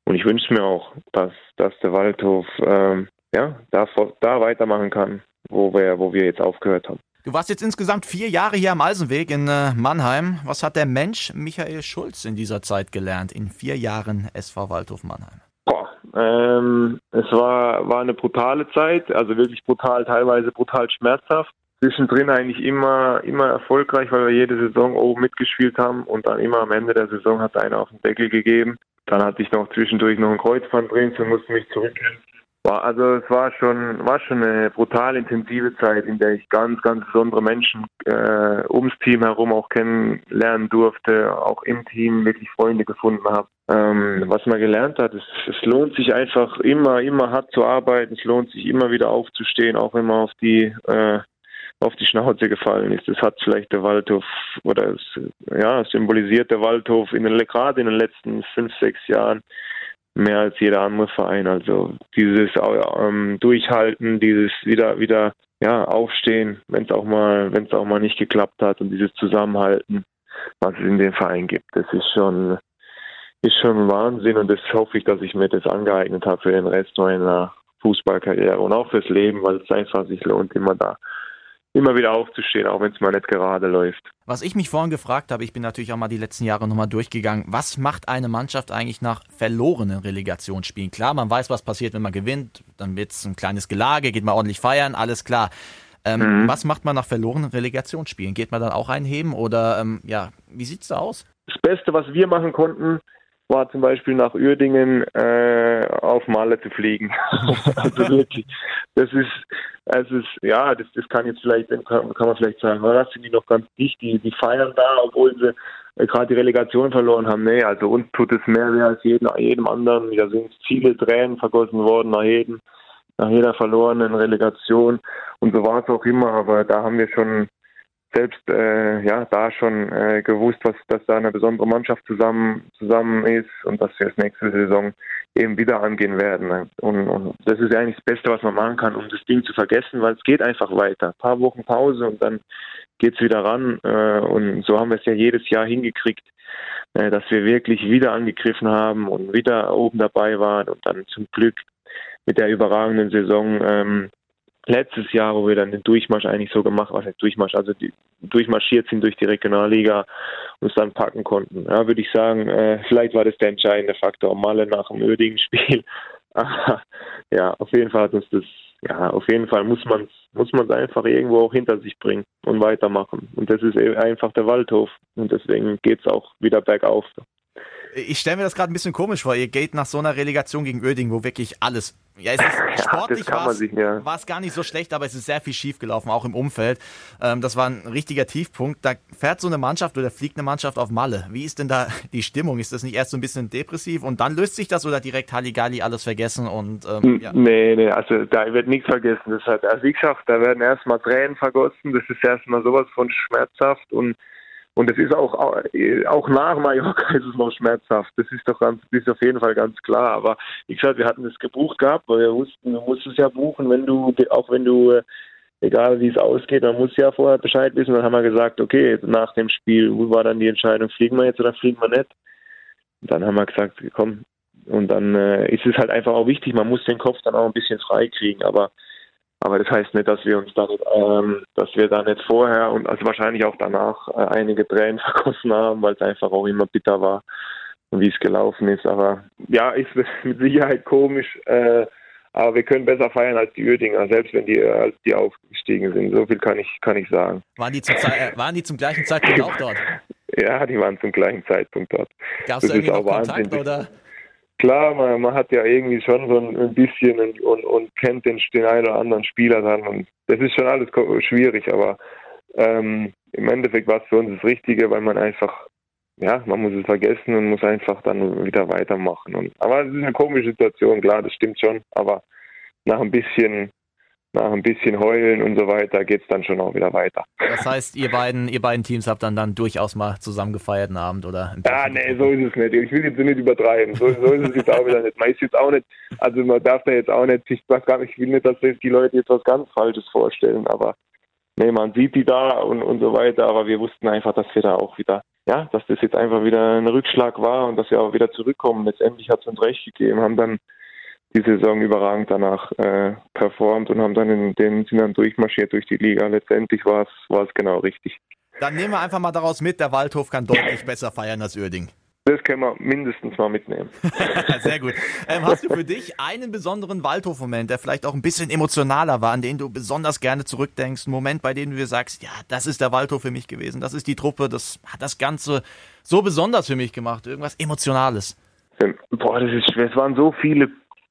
Und ich wünsche mir auch, dass, dass der Waldhof ähm, ja, da, da weitermachen kann, wo wir, wo wir jetzt aufgehört haben. Du warst jetzt insgesamt vier Jahre hier am Eisenweg in äh, Mannheim. Was hat der Mensch Michael Schulz in dieser Zeit gelernt, in vier Jahren SV Waldhof Mannheim? Boah, ähm, es war, war eine brutale Zeit, also wirklich brutal, teilweise brutal schmerzhaft. Zwischendrin eigentlich immer, immer erfolgreich, weil wir jede Saison oben mitgespielt haben und dann immer am Ende der Saison hat einer auf den Deckel gegeben. Dann hatte ich noch zwischendurch noch ein Kreuzband drin und musste mich zurückkämpfen. War, also es war schon, war schon eine brutal intensive Zeit, in der ich ganz, ganz besondere Menschen äh, ums Team herum auch kennenlernen durfte, auch im Team wirklich Freunde gefunden habe. Ähm, was man gelernt hat, es, es lohnt sich einfach immer, immer hart zu arbeiten, es lohnt sich immer wieder aufzustehen, auch wenn man auf die äh, auf die Schnauze gefallen ist. Das hat vielleicht der Waldhof oder es, ja, symbolisiert der Waldhof in den, gerade in den letzten fünf, sechs Jahren mehr als jeder andere Verein. Also dieses ähm, Durchhalten, dieses wieder, wieder ja, aufstehen, wenn es auch mal, wenn es auch mal nicht geklappt hat und dieses Zusammenhalten, was es in dem Verein gibt, das ist schon ist schon Wahnsinn und das hoffe ich, dass ich mir das angeeignet habe für den Rest meiner Fußballkarriere und auch fürs Leben, weil es einfach sich lohnt, immer da immer wieder aufzustehen, auch wenn es mal nicht gerade läuft. Was ich mich vorhin gefragt habe, ich bin natürlich auch mal die letzten Jahre nochmal durchgegangen, was macht eine Mannschaft eigentlich nach verlorenen Relegationsspielen? Klar, man weiß, was passiert, wenn man gewinnt, dann wird es ein kleines Gelage, geht man ordentlich feiern, alles klar. Ähm, mhm. Was macht man nach verlorenen Relegationsspielen? Geht man dann auch einheben oder ähm, ja, wie sieht's da aus? Das Beste, was wir machen konnten, war zum Beispiel nach Uerdingen äh, auf Malle zu fliegen. also wirklich, das ist, es ist, ja, das, das kann jetzt vielleicht, kann, kann man vielleicht sagen, das sind die noch ganz dicht, die, die feiern da, obwohl sie äh, gerade die Relegation verloren haben. Nee, also uns tut es mehr weh als jedem, jedem anderen. Da sind viele Tränen vergossen worden nach jedem, nach jeder verlorenen Relegation. Und so war es auch immer, aber da haben wir schon selbst äh, ja da schon äh, gewusst, was, dass da eine besondere Mannschaft zusammen zusammen ist und dass wir das nächste Saison eben wieder angehen werden. Und, und das ist eigentlich das Beste, was man machen kann, um das Ding zu vergessen, weil es geht einfach weiter. Ein paar Wochen Pause und dann geht's wieder ran. Äh, und so haben wir es ja jedes Jahr hingekriegt, äh, dass wir wirklich wieder angegriffen haben und wieder oben dabei waren und dann zum Glück mit der überragenden Saison ähm, letztes Jahr, wo wir dann den Durchmarsch eigentlich so gemacht, was heißt Durchmarsch, also die, durchmarschiert sind durch die Regionalliga und es dann packen konnten. Ja, würde ich sagen, äh, vielleicht war das der entscheidende Faktor, Malle nach dem Ödingen-Spiel. ja, auf jeden Fall hat uns das, ja, auf jeden Fall muss man muss man es einfach irgendwo auch hinter sich bringen und weitermachen. Und das ist einfach der Waldhof und deswegen geht es auch wieder bergauf. Ich stelle mir das gerade ein bisschen komisch vor. Ihr geht nach so einer Relegation gegen Öding, wo wirklich alles. Ja, es ist sportlich ja, war es gar nicht so schlecht, aber es ist sehr viel schief gelaufen, auch im Umfeld. Ähm, das war ein richtiger Tiefpunkt. Da fährt so eine Mannschaft oder fliegt eine Mannschaft auf Malle. Wie ist denn da die Stimmung? Ist das nicht erst so ein bisschen depressiv und dann löst sich das oder direkt Halligalli alles vergessen und ähm, ja? Nee, nee, also da wird nichts vergessen. Das hat, also wie gesagt, da werden erstmal Tränen vergossen. Das ist erstmal sowas von schmerzhaft und und es ist auch, auch nach Mallorca ist es noch schmerzhaft. Das ist doch ganz, das ist auf jeden Fall ganz klar. Aber wie gesagt, wir hatten es gebucht gehabt, weil wir wussten, du musst es ja buchen, wenn du, auch wenn du, äh, egal wie es ausgeht, man muss ja vorher Bescheid wissen. Dann haben wir gesagt, okay, nach dem Spiel, wo war dann die Entscheidung, fliegen wir jetzt oder fliegen wir nicht? Und dann haben wir gesagt, komm. Und dann äh, ist es halt einfach auch wichtig, man muss den Kopf dann auch ein bisschen frei kriegen. Aber aber das heißt nicht, dass wir uns dann, ähm, dass wir da nicht vorher und also wahrscheinlich auch danach äh, einige Tränen vergossen haben, weil es einfach auch immer bitter war, wie es gelaufen ist. Aber ja, ist mit Sicherheit komisch. Äh, aber wir können besser feiern als die Uerdinger, selbst wenn die, als die aufgestiegen sind. So viel kann ich, kann ich sagen. Waren die, zum, äh, waren die zum gleichen Zeitpunkt auch dort? Ja, die waren zum gleichen Zeitpunkt dort. Gab es da irgendwie noch Kontakt oder? Klar, man, man, hat ja irgendwie schon so ein, bisschen und, und, und kennt den, den einen oder anderen Spieler dann und das ist schon alles schwierig, aber ähm, im Endeffekt war es für uns das Richtige, weil man einfach ja, man muss es vergessen und muss einfach dann wieder weitermachen. Und, aber es ist eine komische Situation, klar, das stimmt schon. Aber nach ein bisschen nach ein bisschen heulen und so weiter geht es dann schon auch wieder weiter. Das heißt, ihr beiden, ihr beiden Teams habt dann dann durchaus mal zusammen gefeiert einen Abend oder? Ja, nee, so ist es nicht. Ich will jetzt nicht übertreiben. So, so ist es jetzt auch wieder nicht. Man ist jetzt auch nicht, also man darf da jetzt auch nicht nicht, ich will nicht, dass die Leute jetzt was ganz Falsches vorstellen, aber nee, man sieht die da und, und so weiter, aber wir wussten einfach, dass wir da auch wieder, ja, dass das jetzt einfach wieder ein Rückschlag war und dass wir auch wieder zurückkommen. Letztendlich hat es uns recht gegeben, haben dann die Saison überragend danach äh, performt und haben dann in den sind dann durchmarschiert durch die Liga. Letztendlich war es war es genau richtig. Dann nehmen wir einfach mal daraus mit, der Waldhof kann deutlich besser feiern als Uerding. Das können wir mindestens mal mitnehmen. Sehr gut. Ähm, hast du für dich einen besonderen Waldhof-Moment, der vielleicht auch ein bisschen emotionaler war, an den du besonders gerne zurückdenkst? Ein Moment, bei dem du dir sagst, ja, das ist der Waldhof für mich gewesen, das ist die Truppe, das hat das Ganze so besonders für mich gemacht, irgendwas Emotionales. Boah, das ist schwer. Es waren so viele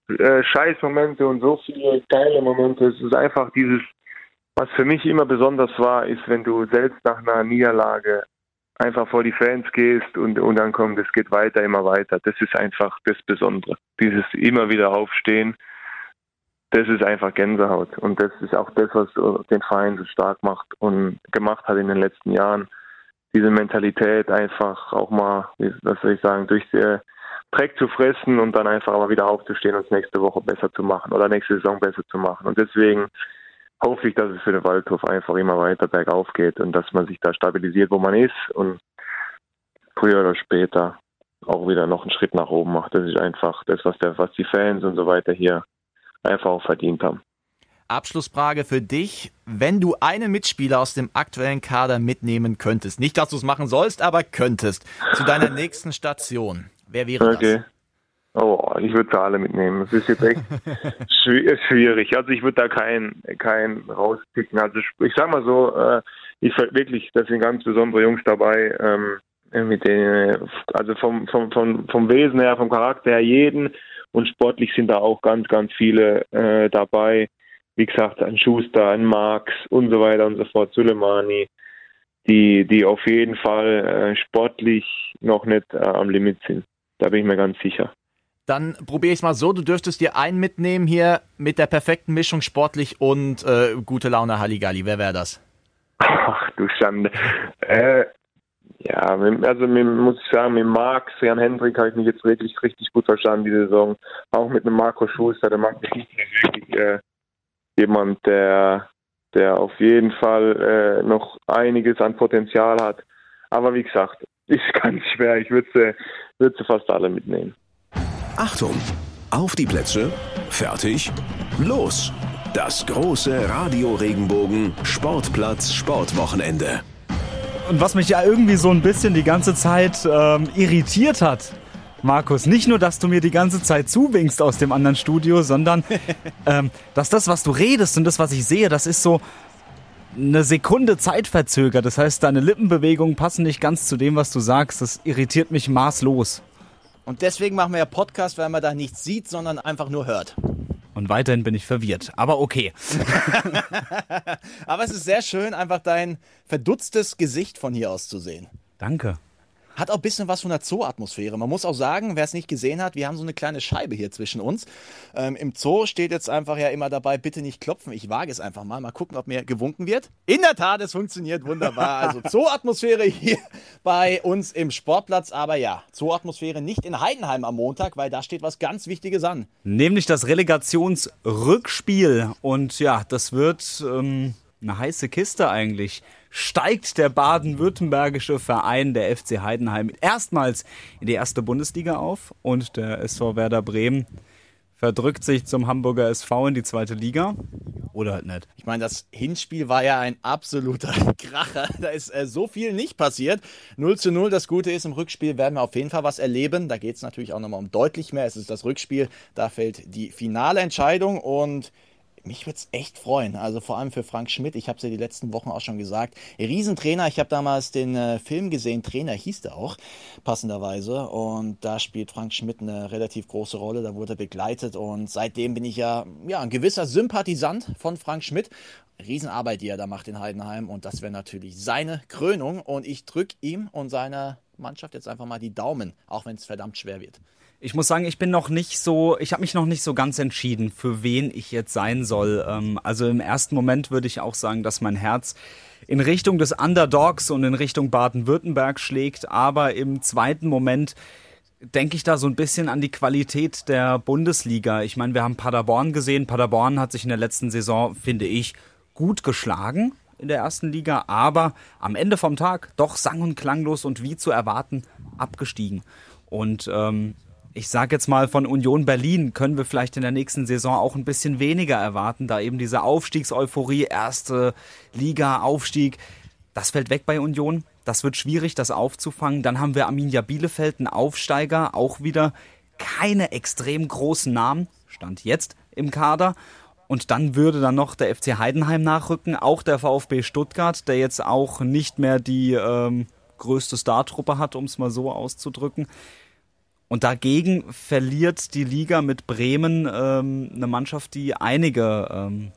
äh, Scheißmomente und so viele geile Momente. Es ist einfach dieses, was für mich immer besonders war, ist, wenn du selbst nach einer Niederlage einfach vor die Fans gehst und, und dann kommt, es geht weiter, immer weiter. Das ist einfach das Besondere. Dieses immer wieder aufstehen, das ist einfach Gänsehaut. Und das ist auch das, was den Verein so stark macht und gemacht hat in den letzten Jahren. Diese Mentalität einfach auch mal, was soll ich sagen, durch die, Dreck zu fressen und dann einfach aber wieder aufzustehen und es nächste Woche besser zu machen oder nächste Saison besser zu machen. Und deswegen hoffe ich, dass es für den Waldhof einfach immer weiter bergauf geht und dass man sich da stabilisiert, wo man ist und früher oder später auch wieder noch einen Schritt nach oben macht. Das ist einfach das, was, der, was die Fans und so weiter hier einfach auch verdient haben. Abschlussfrage für dich. Wenn du einen Mitspieler aus dem aktuellen Kader mitnehmen könntest, nicht, dass du es machen sollst, aber könntest, zu deiner nächsten Station, Wer wäre okay. das? Oh, ich würde da alle mitnehmen. Das ist jetzt echt schwierig. Also ich würde da keinen keinen rauspicken. Also ich sag mal so, äh, ich wirklich, da sind ganz besondere Jungs dabei, ähm, mit denen, also vom, vom, vom, vom Wesen her, vom Charakter her jeden und sportlich sind da auch ganz, ganz viele äh, dabei. Wie gesagt, ein Schuster, ein Marx und so weiter und so fort, Suleimani, die, die auf jeden Fall äh, sportlich noch nicht äh, am Limit sind. Da bin ich mir ganz sicher. Dann probiere ich es mal so, du dürftest dir einen mitnehmen hier mit der perfekten Mischung sportlich und äh, gute Laune Halligalli. Wer wäre das? Ach du Schande. Äh, ja, also muss ich sagen, mit Marc, Jan Hendrik habe ich mich jetzt wirklich richtig gut verstanden, die Saison. Auch mit einem Marco Schuster, der Marco Schuster ist wirklich äh, jemand, der, der auf jeden Fall äh, noch einiges an Potenzial hat. Aber wie gesagt, ist ganz schwer. Ich würde sie, würd sie fast alle mitnehmen. Achtung! Auf die Plätze, fertig, los! Das große Radio Regenbogen Sportplatz Sportwochenende. Und was mich ja irgendwie so ein bisschen die ganze Zeit ähm, irritiert hat, Markus, nicht nur, dass du mir die ganze Zeit zuwinkst aus dem anderen Studio, sondern ähm, dass das, was du redest und das, was ich sehe, das ist so, eine Sekunde Zeit verzögert. Das heißt, deine Lippenbewegungen passen nicht ganz zu dem, was du sagst. Das irritiert mich maßlos. Und deswegen machen wir ja Podcast, weil man da nichts sieht, sondern einfach nur hört. Und weiterhin bin ich verwirrt. Aber okay. Aber es ist sehr schön, einfach dein verdutztes Gesicht von hier aus zu sehen. Danke. Hat auch ein bisschen was von der Zoo-Atmosphäre. Man muss auch sagen, wer es nicht gesehen hat, wir haben so eine kleine Scheibe hier zwischen uns. Ähm, Im Zoo steht jetzt einfach ja immer dabei, bitte nicht klopfen. Ich wage es einfach mal. Mal gucken, ob mir gewunken wird. In der Tat, es funktioniert wunderbar. Also Zoo-Atmosphäre hier bei uns im Sportplatz. Aber ja, Zoo-Atmosphäre nicht in Heidenheim am Montag, weil da steht was ganz Wichtiges an. Nämlich das Relegationsrückspiel. Und ja, das wird ähm, eine heiße Kiste eigentlich steigt der baden-württembergische Verein, der FC Heidenheim, erstmals in die erste Bundesliga auf und der SV Werder Bremen verdrückt sich zum Hamburger SV in die zweite Liga. Oder halt nicht. Ich meine, das Hinspiel war ja ein absoluter Kracher. Da ist äh, so viel nicht passiert. 0 zu 0. Das Gute ist, im Rückspiel werden wir auf jeden Fall was erleben. Da geht es natürlich auch nochmal um deutlich mehr. Es ist das Rückspiel. Da fällt die finale Entscheidung und mich würde es echt freuen. Also vor allem für Frank Schmidt. Ich habe es ja die letzten Wochen auch schon gesagt. Riesentrainer. Ich habe damals den äh, Film gesehen. Trainer hieß der auch, passenderweise. Und da spielt Frank Schmidt eine relativ große Rolle. Da wurde er begleitet. Und seitdem bin ich ja, ja ein gewisser Sympathisant von Frank Schmidt. Riesenarbeit, die er da macht in Heidenheim. Und das wäre natürlich seine Krönung. Und ich drücke ihm und seiner Mannschaft jetzt einfach mal die Daumen, auch wenn es verdammt schwer wird. Ich muss sagen, ich bin noch nicht so, ich habe mich noch nicht so ganz entschieden, für wen ich jetzt sein soll. Ähm, also im ersten Moment würde ich auch sagen, dass mein Herz in Richtung des Underdogs und in Richtung Baden-Württemberg schlägt, aber im zweiten Moment denke ich da so ein bisschen an die Qualität der Bundesliga. Ich meine, wir haben Paderborn gesehen. Paderborn hat sich in der letzten Saison, finde ich, gut geschlagen in der ersten Liga, aber am Ende vom Tag doch sang- und klanglos und wie zu erwarten abgestiegen. Und ähm, ich sage jetzt mal, von Union Berlin können wir vielleicht in der nächsten Saison auch ein bisschen weniger erwarten, da eben diese Aufstiegseuphorie, erste Liga, Aufstieg, das fällt weg bei Union. Das wird schwierig, das aufzufangen. Dann haben wir Arminia Bielefeld, einen Aufsteiger, auch wieder keine extrem großen Namen, stand jetzt im Kader. Und dann würde dann noch der FC Heidenheim nachrücken, auch der VfB Stuttgart, der jetzt auch nicht mehr die ähm, größte Startruppe hat, um es mal so auszudrücken. Und dagegen verliert die Liga mit Bremen ähm, eine Mannschaft, die einige ähm,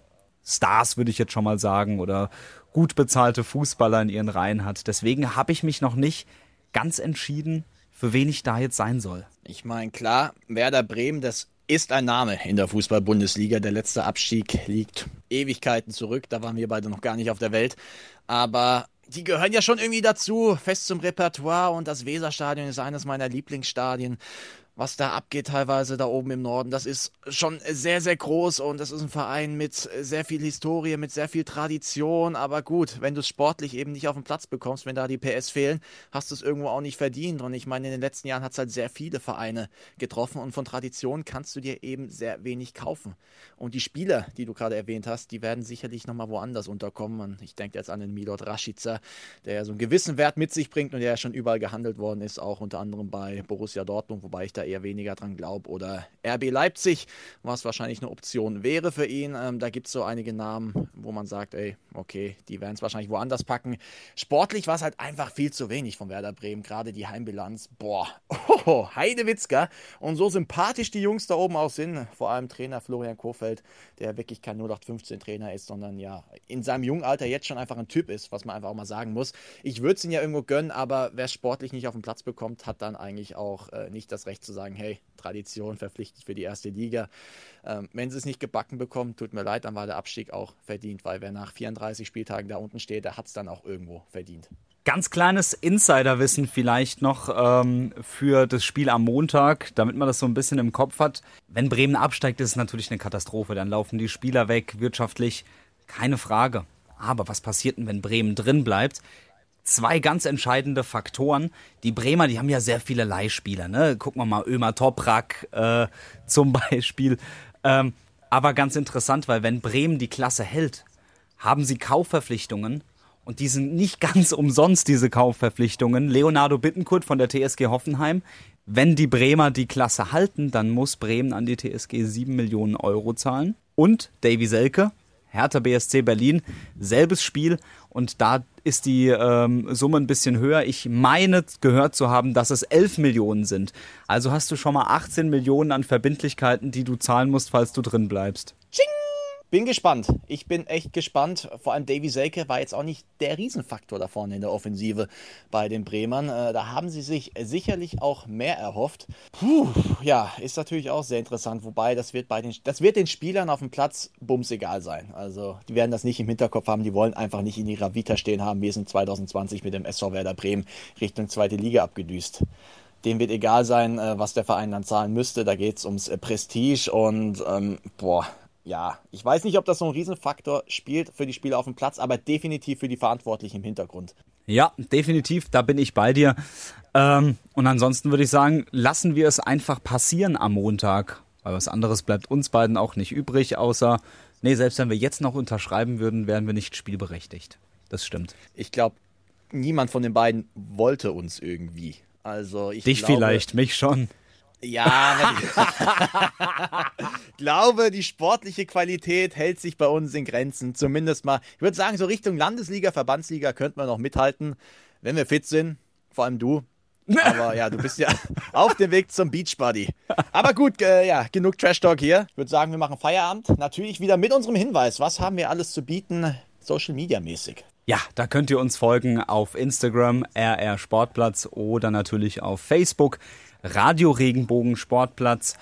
Stars, würde ich jetzt schon mal sagen, oder gut bezahlte Fußballer in ihren Reihen hat. Deswegen habe ich mich noch nicht ganz entschieden, für wen ich da jetzt sein soll. Ich meine, klar, Werder Bremen, das ist ein Name in der Fußball-Bundesliga. Der letzte Abstieg liegt Ewigkeiten zurück. Da waren wir beide noch gar nicht auf der Welt. Aber die gehören ja schon irgendwie dazu, fest zum Repertoire. Und das Weserstadion ist eines meiner Lieblingsstadien was da abgeht teilweise da oben im Norden. Das ist schon sehr, sehr groß und das ist ein Verein mit sehr viel Historie, mit sehr viel Tradition. Aber gut, wenn du es sportlich eben nicht auf den Platz bekommst, wenn da die PS fehlen, hast du es irgendwo auch nicht verdient. Und ich meine, in den letzten Jahren hat es halt sehr viele Vereine getroffen und von Tradition kannst du dir eben sehr wenig kaufen. Und die Spieler, die du gerade erwähnt hast, die werden sicherlich nochmal woanders unterkommen. Und ich denke jetzt an den Milot Rashica, der ja so einen gewissen Wert mit sich bringt und der ja schon überall gehandelt worden ist, auch unter anderem bei Borussia Dortmund, wobei ich da eher weniger dran glaube. Oder RB Leipzig, was wahrscheinlich eine Option wäre für ihn. Ähm, da gibt es so einige Namen, wo man sagt, ey, okay, die werden es wahrscheinlich woanders packen. Sportlich war es halt einfach viel zu wenig von Werder Bremen. Gerade die Heimbilanz, boah, oh, Heidewitzka. Und so sympathisch die Jungs da oben auch sind, vor allem Trainer Florian Kofeld, der wirklich kein 0815-Trainer ist, sondern ja, in seinem jungen Alter jetzt schon einfach ein Typ ist, was man einfach auch mal sagen muss. Ich würde es ihn ja irgendwo gönnen, aber wer sportlich nicht auf den Platz bekommt, hat dann eigentlich auch äh, nicht das Recht zu sagen, hey, Tradition verpflichtet für die erste Liga. Ähm, wenn sie es nicht gebacken bekommen, tut mir leid, dann war der Abstieg auch verdient, weil wer nach 34 Spieltagen da unten steht, der hat es dann auch irgendwo verdient. Ganz kleines Insiderwissen vielleicht noch ähm, für das Spiel am Montag, damit man das so ein bisschen im Kopf hat. Wenn Bremen absteigt, ist es natürlich eine Katastrophe. Dann laufen die Spieler weg, wirtschaftlich, keine Frage. Aber was passiert denn, wenn Bremen drin bleibt? Zwei ganz entscheidende Faktoren. Die Bremer, die haben ja sehr viele Leihspieler. Ne? Gucken wir mal, Ömer Toprak äh, zum Beispiel. Ähm, aber ganz interessant, weil wenn Bremen die Klasse hält, haben sie Kaufverpflichtungen und die sind nicht ganz umsonst, diese Kaufverpflichtungen. Leonardo Bittenkurt von der TSG Hoffenheim. Wenn die Bremer die Klasse halten, dann muss Bremen an die TSG 7 Millionen Euro zahlen. Und Davy Selke, Hertha BSC Berlin, selbes Spiel und da ist die ähm, Summe ein bisschen höher. Ich meine gehört zu haben, dass es 11 Millionen sind. Also hast du schon mal 18 Millionen an Verbindlichkeiten, die du zahlen musst, falls du drin bleibst. Ching! Bin gespannt. Ich bin echt gespannt. Vor allem Davy Selke war jetzt auch nicht der Riesenfaktor da vorne in der Offensive bei den Bremern. Äh, da haben sie sich sicherlich auch mehr erhofft. Puh, ja, ist natürlich auch sehr interessant. Wobei, das wird bei den, das wird den Spielern auf dem Platz bums egal sein. Also, die werden das nicht im Hinterkopf haben. Die wollen einfach nicht in ihrer Vita stehen haben, wie es in 2020 mit dem SV Werder Bremen Richtung zweite Liga abgedüst dem wird egal sein, äh, was der Verein dann zahlen müsste. Da geht es ums äh, Prestige und ähm, boah, ja, ich weiß nicht, ob das so ein Riesenfaktor spielt für die Spieler auf dem Platz, aber definitiv für die Verantwortlichen im Hintergrund. Ja, definitiv, da bin ich bei dir. Ähm, und ansonsten würde ich sagen, lassen wir es einfach passieren am Montag, weil was anderes bleibt uns beiden auch nicht übrig, außer, nee, selbst wenn wir jetzt noch unterschreiben würden, wären wir nicht spielberechtigt. Das stimmt. Ich glaube, niemand von den beiden wollte uns irgendwie. Also ich Dich glaube, vielleicht, mich schon. Ja, ich glaube, die sportliche Qualität hält sich bei uns in Grenzen. Zumindest mal, ich würde sagen, so Richtung Landesliga, Verbandsliga könnten wir noch mithalten, wenn wir fit sind. Vor allem du. Aber ja, du bist ja auf dem Weg zum Beachbody. Aber gut, äh, ja, genug Trash Talk hier. Ich würde sagen, wir machen Feierabend. Natürlich wieder mit unserem Hinweis. Was haben wir alles zu bieten, Social Media mäßig? Ja, da könnt ihr uns folgen auf Instagram, RR Sportplatz oder natürlich auf Facebook, Radio Regenbogen Sportplatz.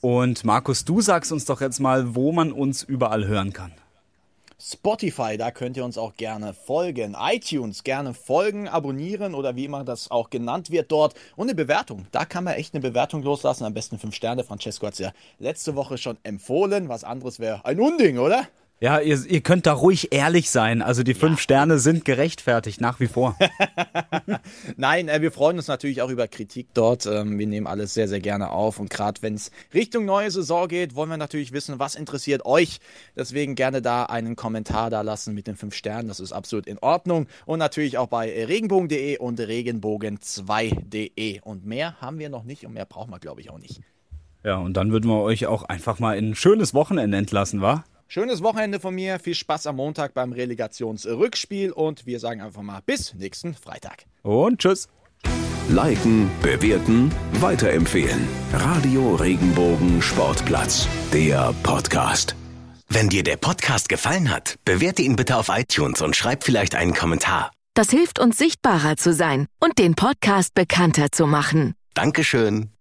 Und Markus, du sagst uns doch jetzt mal, wo man uns überall hören kann. Spotify, da könnt ihr uns auch gerne folgen. iTunes gerne folgen, abonnieren oder wie immer das auch genannt wird dort. Und eine Bewertung. Da kann man echt eine Bewertung loslassen. Am besten fünf Sterne. Francesco hat es ja letzte Woche schon empfohlen. Was anderes wäre ein Unding, oder? Ja, ihr, ihr könnt da ruhig ehrlich sein. Also die fünf ja. Sterne sind gerechtfertigt, nach wie vor. Nein, äh, wir freuen uns natürlich auch über Kritik dort. Ähm, wir nehmen alles sehr, sehr gerne auf. Und gerade wenn es Richtung neue Saison geht, wollen wir natürlich wissen, was interessiert euch. Deswegen gerne da einen Kommentar da lassen mit den fünf Sternen. Das ist absolut in Ordnung. Und natürlich auch bei regenbogen.de und regenbogen2.de. Und mehr haben wir noch nicht und mehr brauchen wir, glaube ich, auch nicht. Ja, und dann würden wir euch auch einfach mal in ein schönes Wochenende entlassen, wa? Schönes Wochenende von mir. Viel Spaß am Montag beim Relegationsrückspiel und wir sagen einfach mal bis nächsten Freitag. Und tschüss. Liken, bewerten, weiterempfehlen. Radio Regenbogen Sportplatz, der Podcast. Wenn dir der Podcast gefallen hat, bewerte ihn bitte auf iTunes und schreib vielleicht einen Kommentar. Das hilft uns sichtbarer zu sein und den Podcast bekannter zu machen. Dankeschön.